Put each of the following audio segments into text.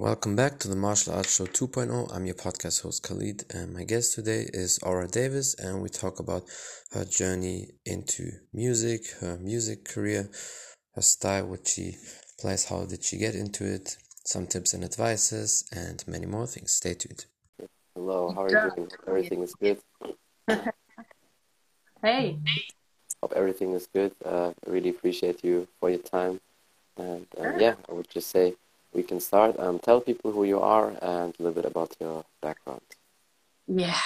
Welcome back to the Martial Arts Show 2.0. I'm your podcast host Khalid, and my guest today is Aura Davis, and we talk about her journey into music, her music career, her style, what she plays, how did she get into it, some tips and advices, and many more things. Stay tuned. Hello, how are you doing? Everything is good. hey. Hope everything is good. Uh, I really appreciate you for your time, and uh, yeah, I would just say we can start. Um, tell people who you are and a little bit about your background. Yeah,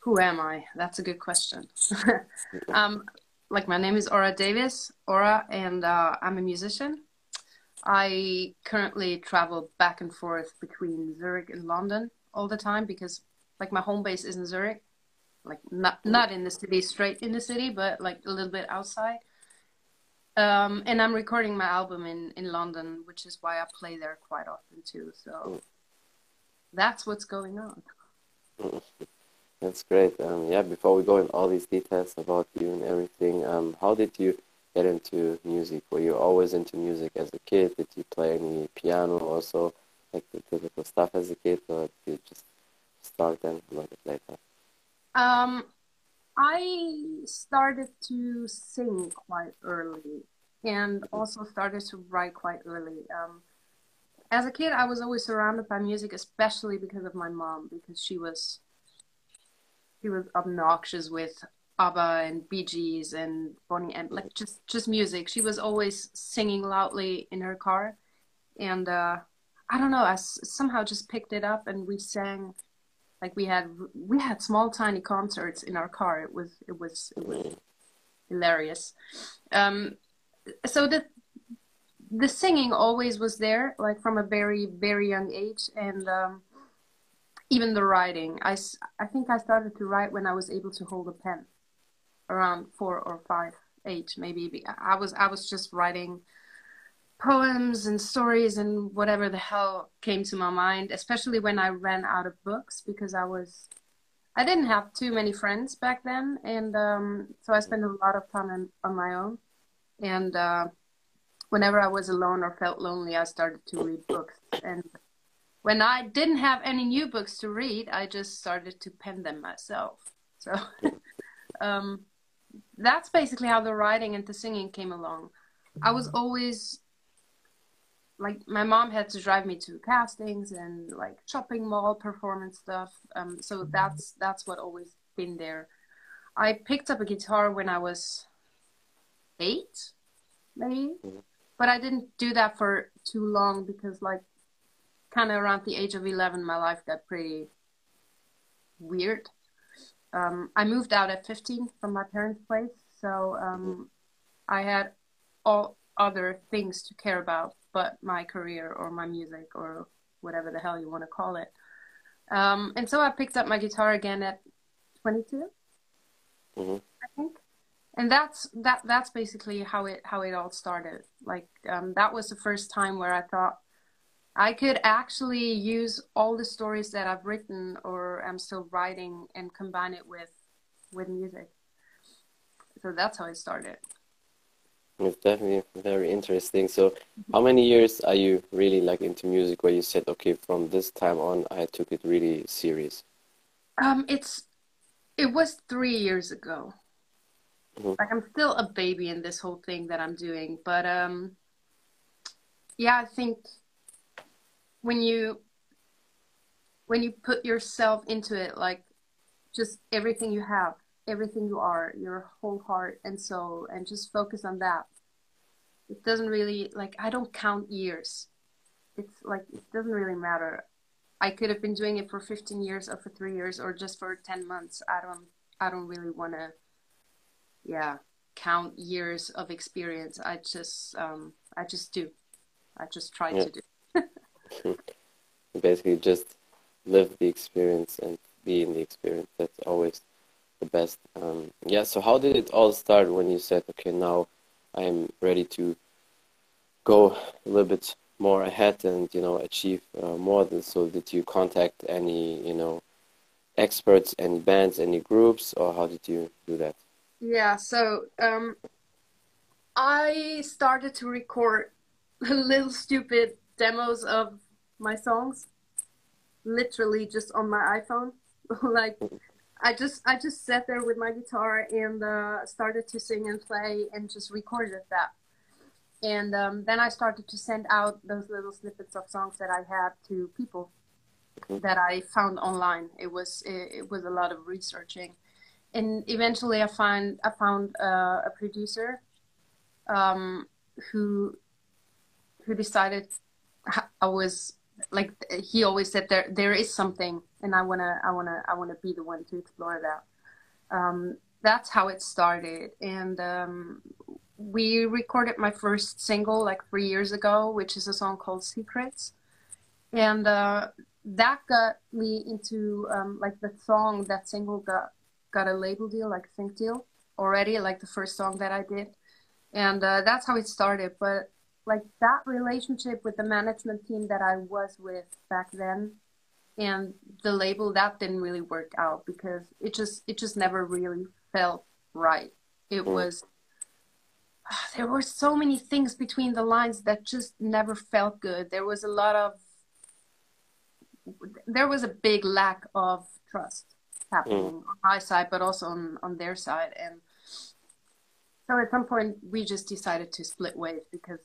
who am I? That's a good question. um, like my name is Aura Davis, Aura, and uh, I'm a musician. I currently travel back and forth between Zurich and London all the time because, like, my home base is in Zurich, like not not in the city, straight in the city, but like a little bit outside. Um, and I'm recording my album in, in London, which is why I play there quite often too. So that's what's going on. That's great. Um, yeah, before we go in all these details about you and everything, um, how did you get into music? Were you always into music as a kid? Did you play any piano also, like the typical stuff as a kid, or did you just start then a little bit later? Um, I started to sing quite early and also started to write quite early. Um, as a kid, I was always surrounded by music, especially because of my mom, because she was she was obnoxious with ABBA and Bee Gees and Bonnie and like just just music. She was always singing loudly in her car, and uh, I don't know. I somehow just picked it up, and we sang like we had we had small tiny concerts in our car it was it was it was hilarious um so the the singing always was there like from a very very young age. And um even the writing i i think i started to write when i was able to hold a pen around four or five age maybe. I was i was just writing poems and stories and whatever the hell came to my mind, especially when I ran out of books because I was I didn't have too many friends back then, and um, so I spent a lot of time on, on my own. And uh, whenever I was alone or felt lonely, I started to read books. And when I didn't have any new books to read, I just started to pen them myself. So um, that's basically how the writing and the singing came along. I was always like my mom had to drive me to castings and like shopping mall performance stuff um, so that's that's what always been there i picked up a guitar when i was eight maybe but i didn't do that for too long because like kind of around the age of 11 my life got pretty weird um, i moved out at 15 from my parents place so um, i had all other things to care about but my career or my music or whatever the hell you want to call it. Um, and so I picked up my guitar again at 22, mm-hmm. I think. And that's that. That's basically how it how it all started. Like um, that was the first time where I thought I could actually use all the stories that I've written or am still writing and combine it with with music. So that's how it started. It's definitely very interesting. So, how many years are you really like into music where you said, okay, from this time on, I took it really serious? Um, it's it was three years ago. Mm-hmm. Like I'm still a baby in this whole thing that I'm doing, but um, yeah, I think when you when you put yourself into it, like just everything you have, everything you are, your whole heart and soul, and just focus on that. It doesn't really like I don't count years. It's like it doesn't really matter. I could have been doing it for 15 years or for three years or just for 10 months. I don't I don't really want to yeah count years of experience. I just um I just do. I just try yeah. to do. Basically, just live the experience and be in the experience. That's always the best. Um, yeah. So how did it all start when you said, okay, now I'm ready to go a little bit more ahead and you know achieve uh, more? So did you contact any you know experts, any bands, any groups, or how did you do that? Yeah. So um, I started to record little stupid demos of my songs, literally just on my iPhone. like I just I just sat there with my guitar and uh, started to sing and play and just recorded that. And um, then I started to send out those little snippets of songs that I had to people that I found online. It was it, it was a lot of researching, and eventually I find I found uh, a producer um, who who decided I was like he always said there there is something and I wanna I wanna I wanna be the one to explore that. Um, that's how it started, and um, we recorded my first single like three years ago, which is a song called Secrets, and uh, that got me into um, like the song that single got got a label deal, like a sync deal already, like the first song that I did, and uh, that's how it started. But like that relationship with the management team that I was with back then and the label that didn't really work out because it just it just never really felt right it mm. was there were so many things between the lines that just never felt good there was a lot of there was a big lack of trust happening mm. on my side but also on on their side and so at some point we just decided to split ways because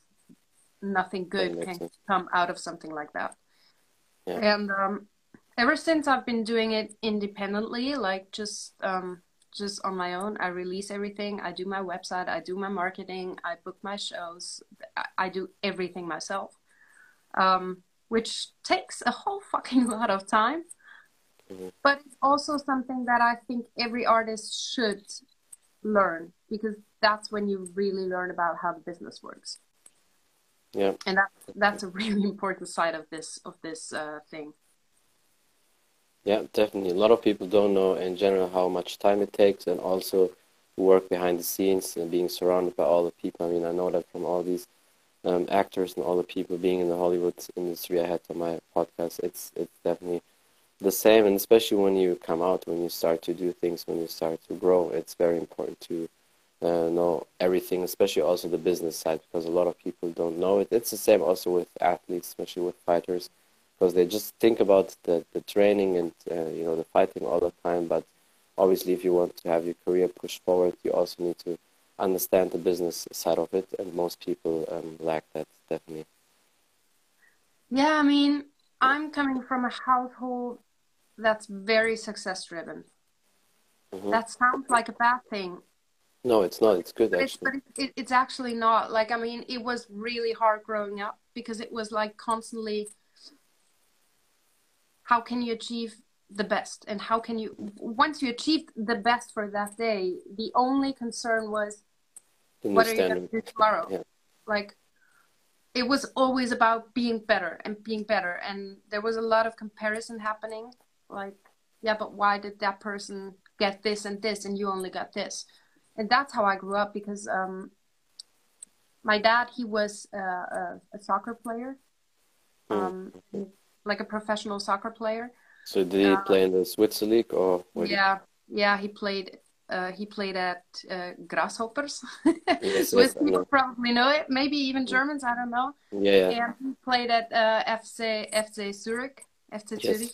nothing good can sense. come out of something like that yeah. and um ever since I've been doing it independently, like just um, just on my own. I release everything. I do my website. I do my marketing. I book my shows. I, I do everything myself, um, which takes a whole fucking lot of time. Mm-hmm. But it's also something that I think every artist should learn because that's when you really learn about how the business works. Yeah, and that's that's a really important side of this of this uh, thing. Yeah, definitely. A lot of people don't know in general how much time it takes and also work behind the scenes and being surrounded by all the people. I mean, I know that from all these um, actors and all the people being in the Hollywood industry I had on my podcast. It's it's definitely the same, and especially when you come out, when you start to do things, when you start to grow, it's very important to uh, know everything, especially also the business side, because a lot of people don't know it. It's the same also with athletes, especially with fighters because they just think about the, the training and uh, you know the fighting all the time but obviously if you want to have your career pushed forward you also need to understand the business side of it and most people um, lack that definitely yeah i mean i'm coming from a household that's very success driven mm-hmm. that sounds like a bad thing. No it's not. It's good but actually. it's, but it, it's actually not like i mean it was really hard growing up because it was like constantly how can you achieve the best? And how can you once you achieved the best for that day the only concern was what are you going to do tomorrow? Yeah. like it was always about being better and being better. And there was a lot of comparison happening like yeah but why did that person get this and this and you only got this and that's how i grew up because um, my dad he was uh, a, a, soccer player mm. um, like a professional soccer player. So did he uh, play in the Swiss league or? Yeah, yeah, he played. Uh, he played at uh, Grasshoppers. yes, Swiss people probably know it. Maybe even Germans. I don't know. Yeah. yeah. And he played at uh, FC FC Zurich, FC yes. Zurich.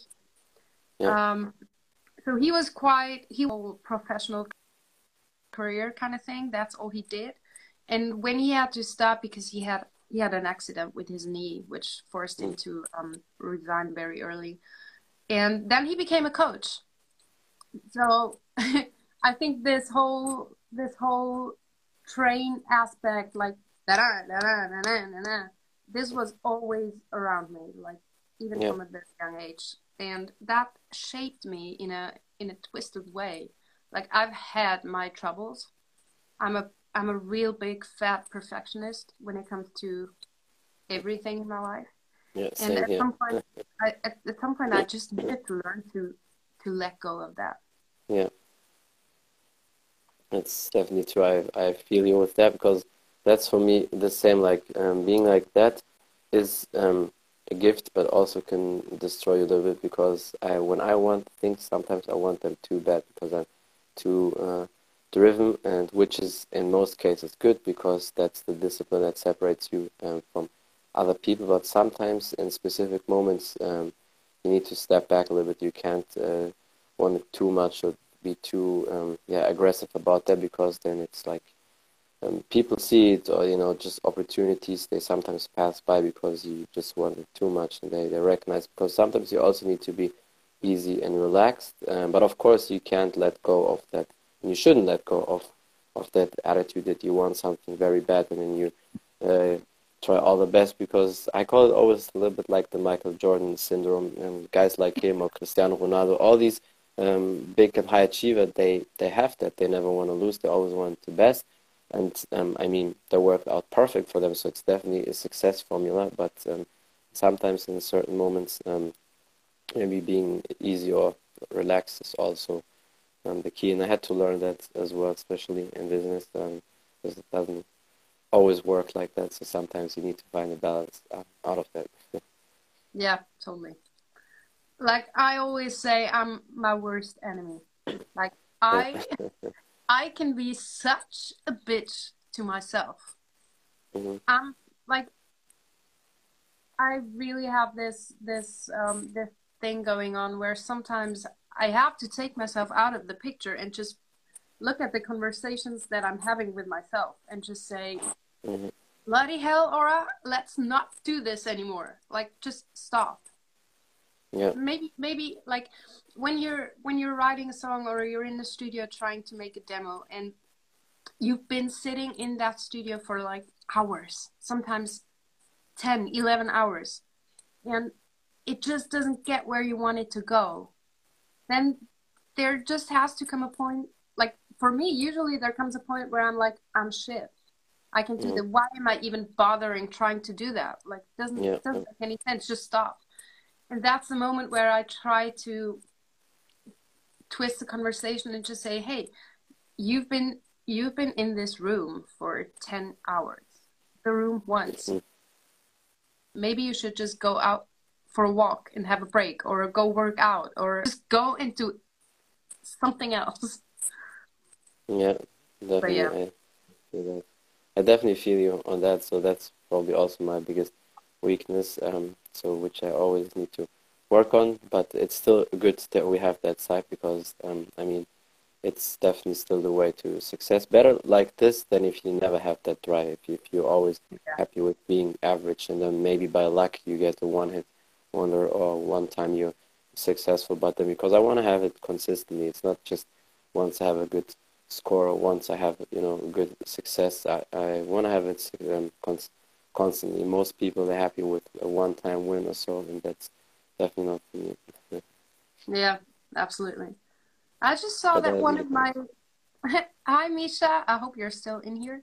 Yeah. Um, so he was quite he was professional career kind of thing. That's all he did. And when he had to stop because he had he had an accident with his knee, which forced him to um, resign very early. And then he became a coach. So I think this whole this whole train aspect, like da da da da da da this was always around me, like even yeah. from a very young age, and that shaped me in a in a twisted way. Like I've had my troubles. I'm a I'm a real big fat perfectionist when it comes to everything in my life. Yeah, and at here. some point, I, at, at some point, I just needed to learn to to let go of that. Yeah, that's definitely true. I I feel you with that because that's for me the same. Like um, being like that is um, a gift, but also can destroy you a little bit because I when I want things, sometimes I want them too bad because I'm too. Uh, driven, and which is in most cases good because that's the discipline that separates you um, from other people, but sometimes in specific moments, um, you need to step back a little bit. You can't uh, want it too much or be too um, yeah aggressive about that because then it's like um, people see it or you know just opportunities they sometimes pass by because you just want it too much and they, they recognize because sometimes you also need to be easy and relaxed. Um, but of course you can't let go of that. And you shouldn't let go of of that attitude that you want something very bad and then you uh, try all the best because I call it always a little bit like the Michael Jordan syndrome and guys like him or Cristiano Ronaldo all these um, big and high achiever they they have that. They never want to lose. They always want the best and um, I mean they worked out perfect for them so it's definitely a success formula but um, sometimes in certain moments um, maybe being easy or relaxed is also um, the key. And I had to learn that as well especially in business um, because it doesn't always work like that. So sometimes you need to find a balance uh, out of that. Yeah totally. Like I always say I'm my worst enemy. Like I I can be such a bitch to myself. Mm-hmm. I'm like, I really have this this um, this thing going on where sometimes I have to take myself out of the picture and just look at the conversations that I'm having with myself and just say, mm-hmm. bloody hell, Aura, let's not do this anymore. Like, just stop. Yeah. Maybe, maybe like when you're when you're writing a song or you're in the studio trying to make a demo and you've been sitting in that studio for like hours sometimes 10 11 hours and it just doesn't get where you want it to go then there just has to come a point like for me usually there comes a point where i'm like i'm shit i can do yeah. the why am i even bothering trying to do that like doesn't yeah. doesn't make any sense just stop and that's the moment where i try to twist the conversation and just say, "Hey, you've been you've been in this room for 10 hours. The room once. Mm-hmm. Maybe you should just go out for a walk and have a break or go work out or just go into something else." Yeah, definitely. Yeah. I, I definitely feel you on that. So that's probably also my biggest weakness. Um, so which I always need to work on, but it's still good that we have that side because um, I mean, it's definitely still the way to success. Better like this than if you never have that drive. If you're always yeah. happy with being average, and then maybe by luck you get a one-hit wonder or one time you're successful. But then because I want to have it consistently, it's not just once I have a good score or once I have you know good success. I, I want to have it um, constantly. Most people are happy with a one-time win or so, and that's definitely not for me. Yeah, absolutely. I just saw but that uh, one of my. Hi, Misha. I hope you're still in here.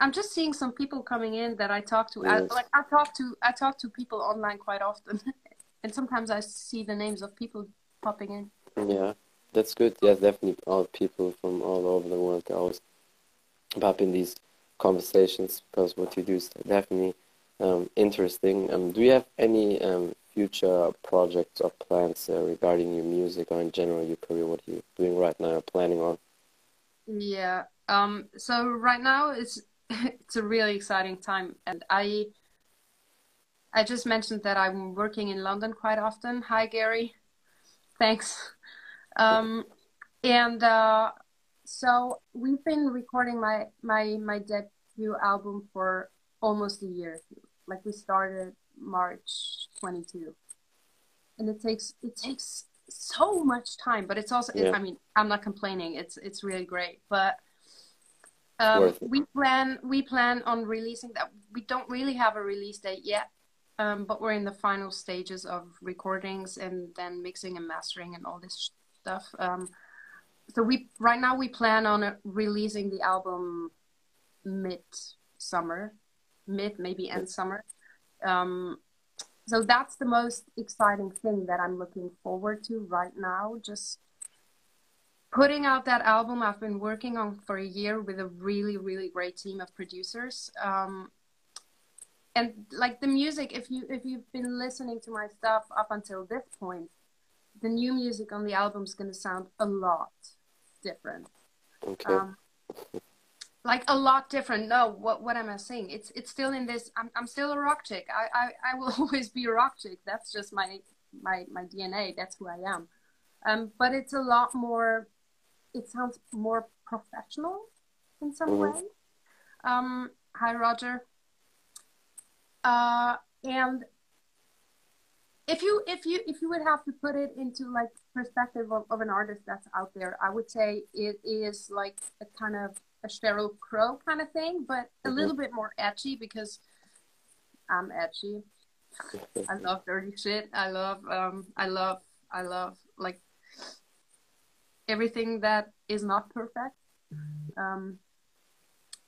I'm just seeing some people coming in that I talk to. Yes. I, like I talk to I talk to people online quite often, and sometimes I see the names of people popping in. Yeah, that's good. Yeah, definitely. All people from all over the world always pop in these conversations because what you do is definitely um, interesting. Um, do you have any um, future projects or plans uh, regarding your music or in general your career? What you're you doing right now or planning on? Yeah. Um, so right now it's it's a really exciting time, and I I just mentioned that I'm working in London quite often. Hi, Gary. Thanks. Um, and uh, so we've been recording my my my debut album for almost a year. Like we started March 22. And it takes it takes so much time, but it's also yeah. I mean, I'm not complaining. It's it's really great, but um, we plan we plan on releasing that. We don't really have a release date yet, um, but we're in the final stages of recordings and then mixing and mastering and all this stuff. Um, so we right now we plan on uh, releasing the album mid summer, mid maybe end summer, um, so that's the most exciting thing that I'm looking forward to right now. Just putting out that album I've been working on for a year with a really, really great team of producers. Um, and like the music, if you if you've been listening to my stuff up until this point, the new music on the album is going to sound a lot different. Okay. Um, like a lot different. No, what what am I saying? It's it's still in this. I'm I'm still a rock chick. I I, I will always be a rock chick. That's just my my my DNA. That's who I am. Um, but it's a lot more. It sounds more professional in some mm-hmm. way. Um, hi Roger. Uh, and if you if you if you would have to put it into like perspective of, of an artist that's out there, I would say it is like a kind of a Sheryl Crow kind of thing, but a mm-hmm. little bit more edgy because I'm edgy. I love dirty shit. I love um I love I love like everything that is not perfect. Um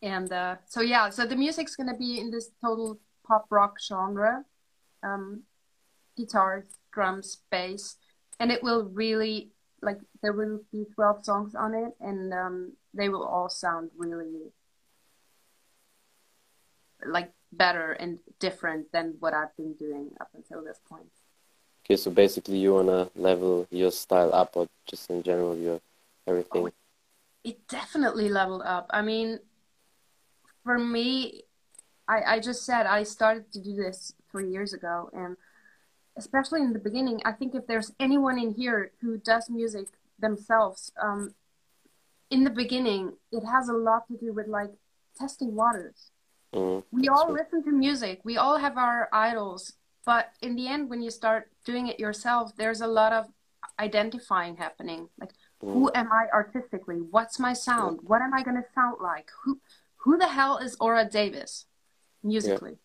and uh so yeah, so the music's gonna be in this total pop rock genre. Um guitars, drums, bass, and it will really like there will be 12 songs on it and um, they will all sound really like better and different than what I've been doing up until this point. Okay, so basically you wanna level your style up or just in general your everything? Oh, it definitely leveled up. I mean, for me, I, I just said I started to do this three years ago and especially in the beginning, I think if there's anyone in here who does music themselves, um, in the beginning, it has a lot to do with like testing waters. Mm, we all listen to music, we all have our idols, but in the end, when you start doing it yourself, there's a lot of identifying happening. Like, mm. who am I artistically? What's my sound? What am I going to sound like? Who, who the hell is Aura Davis musically?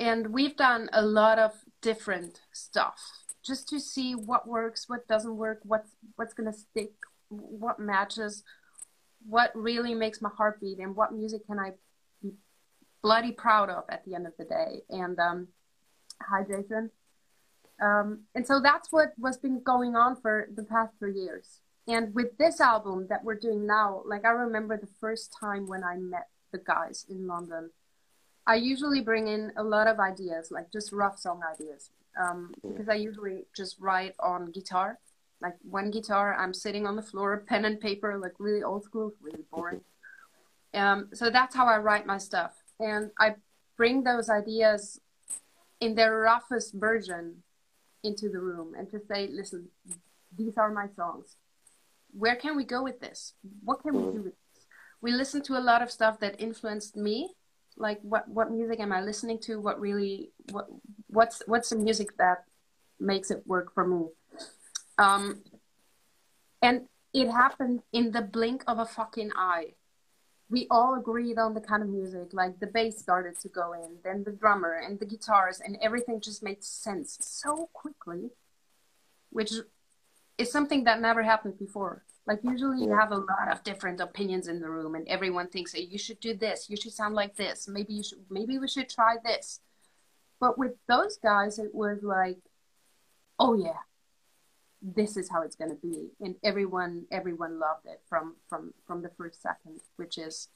Yeah. And we've done a lot of different stuff just to see what works, what doesn't work, what's what's gonna stick, what matches, what really makes my heart beat, and what music can I be bloody proud of at the end of the day. And um, hi, Jason. Um, and so that's what what's been going on for the past three years. And with this album that we're doing now, like I remember the first time when I met the guys in London I usually bring in a lot of ideas, like just rough song ideas, um, because I usually just write on guitar, like one guitar. I'm sitting on the floor, pen and paper, like really old school, really boring. Um, so that's how I write my stuff, and I bring those ideas in their roughest version into the room and to say, listen, these are my songs. Where can we go with this? What can we do with this? We listen to a lot of stuff that influenced me like what what music am i listening to? What really what what's what's the music that makes it work for me? Um and it happened in the blink of a fucking eye. We all agreed on the kind of music like the bass started to go in then the drummer and the guitars and everything just made sense so quickly which is something that never happened before like usually you have a lot of different opinions in the room and everyone thinks hey, you should do this, you should sound like this, maybe you should maybe we should try this. But with those guys it was like, oh yeah, this is how it's gonna be. And everyone everyone loved it from from from the first second, which is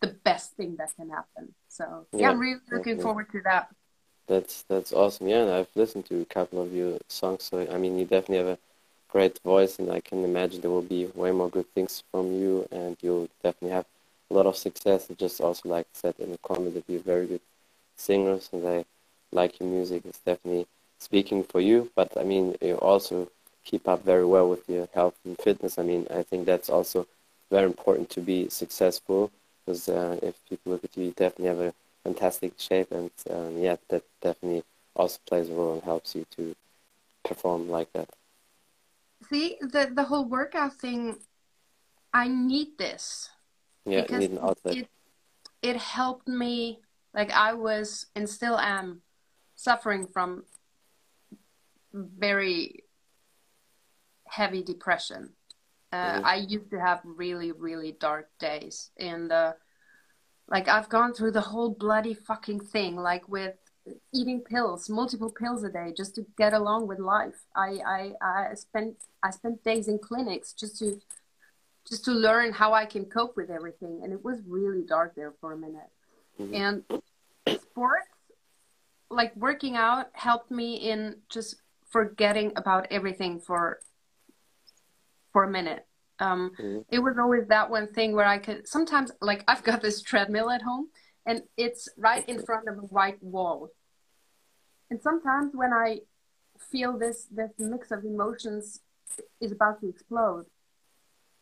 the best thing that can happen. So yeah, yeah I'm really looking forward to that. That's that's awesome. Yeah, and I've listened to a couple of your songs. So I mean, you definitely have a great voice, and I can imagine there will be way more good things from you, and you'll definitely have a lot of success. And just also like I said in the comment that you're very good singers, and I like your music. It's definitely speaking for you. But I mean, you also keep up very well with your health and fitness. I mean, I think that's also very important to be successful because uh, if people look at you, you definitely have a fantastic shape, and um, yeah, that definitely also plays a role and helps you to perform like that see the the whole workout thing i need this yeah because need an outlet. It, it helped me like i was and still am suffering from very heavy depression uh, mm-hmm. i used to have really really dark days and uh, like i've gone through the whole bloody fucking thing like with eating pills, multiple pills a day, just to get along with life. I I, I spent I spent days in clinics just to just to learn how I can cope with everything, and it was really dark there for a minute. Mm-hmm. And sports, like working out, helped me in just forgetting about everything for for a minute. Um, mm-hmm. It was always that one thing where I could sometimes, like, I've got this treadmill at home and it's right in front of a white wall. And sometimes when I feel this, this mix of emotions is about to explode,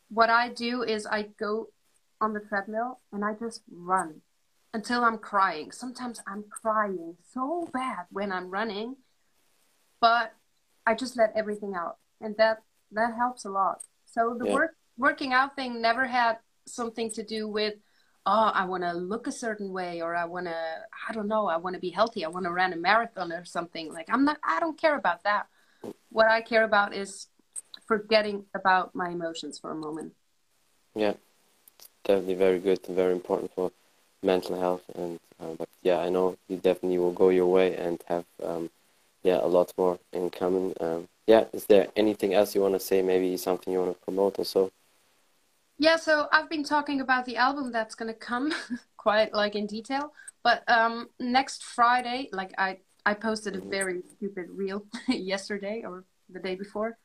what I do is I go on the treadmill and I just run until I'm crying. Sometimes I'm crying so bad when I'm running, but I just let everything out, and that that helps a lot. So the yeah. work working out thing never had something to do with oh I want to look a certain way or I want to I don't know I want to be healthy I want to run a marathon or something like I'm not I don't care about that. What I care about is forgetting about my emotions for a moment. Yeah, definitely very good and very important for mental health. And uh, but yeah, I know you definitely will go your way and have um, yeah a lot more in common. Um, yeah, is there anything else you want to say? Maybe something you want to promote also? Yeah, so I've been talking about the album that's gonna come quite like in detail. But um, next Friday, like I I posted a very stupid reel yesterday or the day before,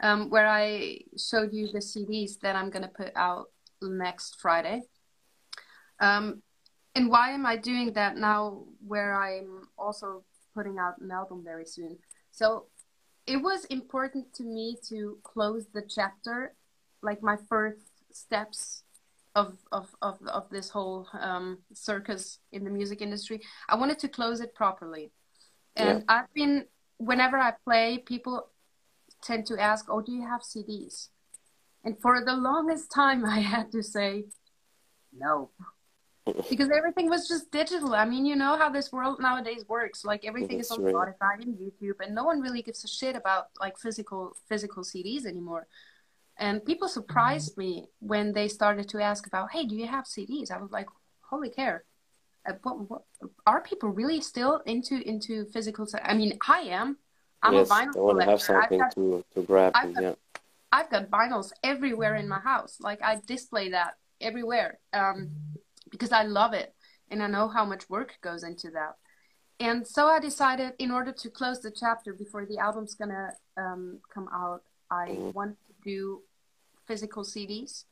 um, where I showed you the CDs that I'm gonna put out next Friday. Um, and why am I doing that now where I'm also putting out an album very soon? So it was important to me to close the chapter, like my first steps of of of, of this whole um, circus in the music industry. I wanted to close it properly, and yeah. I've been whenever I play, people tend to ask, "Oh, do you have CDs?" And for the longest time, I had to say, "No." because everything was just digital. I mean, you know how this world nowadays works. Like everything That's is on right. Spotify and YouTube, and no one really gives a shit about like physical physical CDs anymore. And people surprised mm-hmm. me when they started to ask about, "Hey, do you have CDs?" I was like, "Holy care!" Uh, what, what, are people really still into into physical? I mean, I am. I'm yes, a vinyl I want collector. to have something got, to to grab. I've got, yeah. I've got vinyls everywhere in my house. Like I display that everywhere. Um, because I love it and I know how much work goes into that. And so I decided, in order to close the chapter before the album's gonna um, come out, I mm-hmm. wanted to do physical CDs,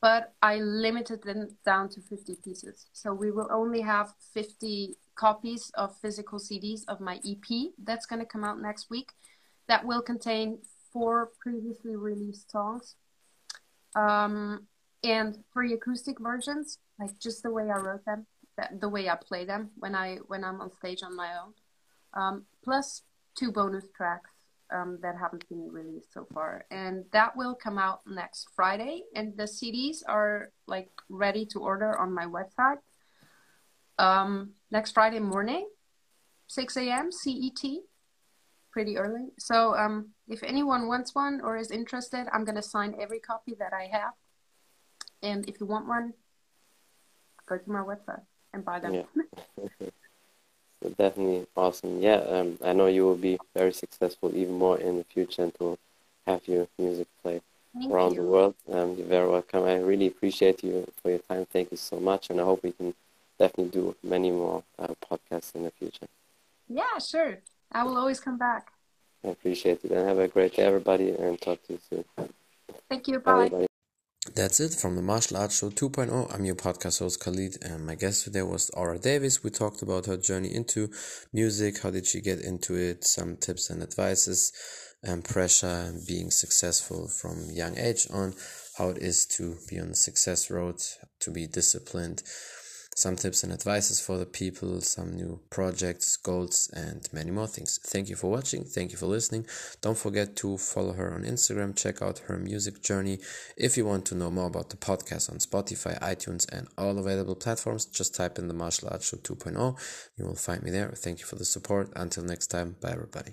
but I limited them down to 50 pieces. So we will only have 50 copies of physical CDs of my EP that's gonna come out next week. That will contain four previously released songs. Um, and three acoustic versions like just the way I wrote them, the way I play them when I when I'm on stage on my own. Um, plus two bonus tracks um, that haven't been released so far, and that will come out next Friday. And the CDs are like ready to order on my website um, next Friday morning, 6 a.m. CET, pretty early. So um, if anyone wants one or is interested, I'm gonna sign every copy that I have. And if you want one, go to my website and buy them. Yeah. definitely awesome. Yeah, um, I know you will be very successful even more in the future and to have your music play around you. the world. Um, you're very welcome. I really appreciate you for your time. Thank you so much, and I hope we can definitely do many more uh, podcasts in the future. Yeah, sure. I will always come back. I appreciate it, and have a great day, everybody, and talk to you soon. Thank you. Bye. Everybody. That's it from the Martial Arts Show 2.0. I'm your podcast host Khalid, and my guest today was Aura Davis. We talked about her journey into music, how did she get into it, some tips and advices, and pressure, and being successful from young age on, how it is to be on the success road, to be disciplined some tips and advices for the people, some new projects, goals, and many more things. Thank you for watching. Thank you for listening. Don't forget to follow her on Instagram. Check out her music journey. If you want to know more about the podcast on Spotify, iTunes, and all available platforms, just type in the Martial Arts Show 2.0. You will find me there. Thank you for the support. Until next time, bye everybody.